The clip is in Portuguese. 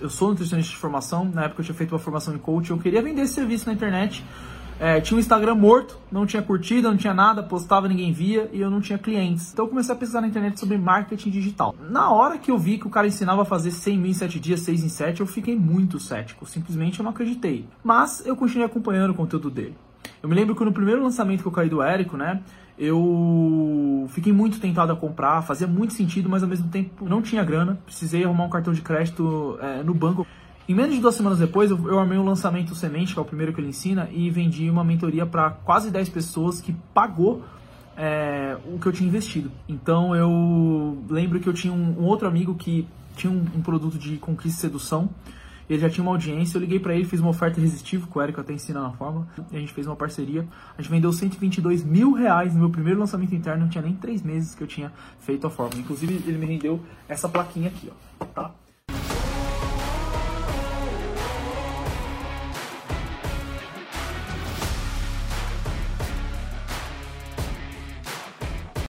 Eu sou nutricionista de formação, na época eu tinha feito uma formação em coaching, eu queria vender esse serviço na internet. É, tinha um Instagram morto, não tinha curtida, não tinha nada, postava, ninguém via e eu não tinha clientes. Então eu comecei a pesquisar na internet sobre marketing digital. Na hora que eu vi que o cara ensinava a fazer 100 mil em 7 dias, 6 em 7, eu fiquei muito cético. Simplesmente eu não acreditei. Mas eu continuei acompanhando o conteúdo dele. Eu me lembro que no primeiro lançamento que eu caí do Érico, né, eu muito tentado a comprar, fazia muito sentido, mas ao mesmo tempo não tinha grana, precisei arrumar um cartão de crédito é, no banco. Em menos de duas semanas depois, eu, eu armei um lançamento semente, que é o primeiro que ele ensina, e vendi uma mentoria para quase 10 pessoas que pagou é, o que eu tinha investido. Então eu lembro que eu tinha um, um outro amigo que tinha um, um produto de conquista e sedução ele já tinha uma audiência, eu liguei para ele, fiz uma oferta irresistível, que o Eric até ensina na e a gente fez uma parceria. A gente vendeu 122 mil reais no meu primeiro lançamento interno, não tinha nem três meses que eu tinha feito a forma. Inclusive, ele me rendeu essa plaquinha aqui, ó, tá?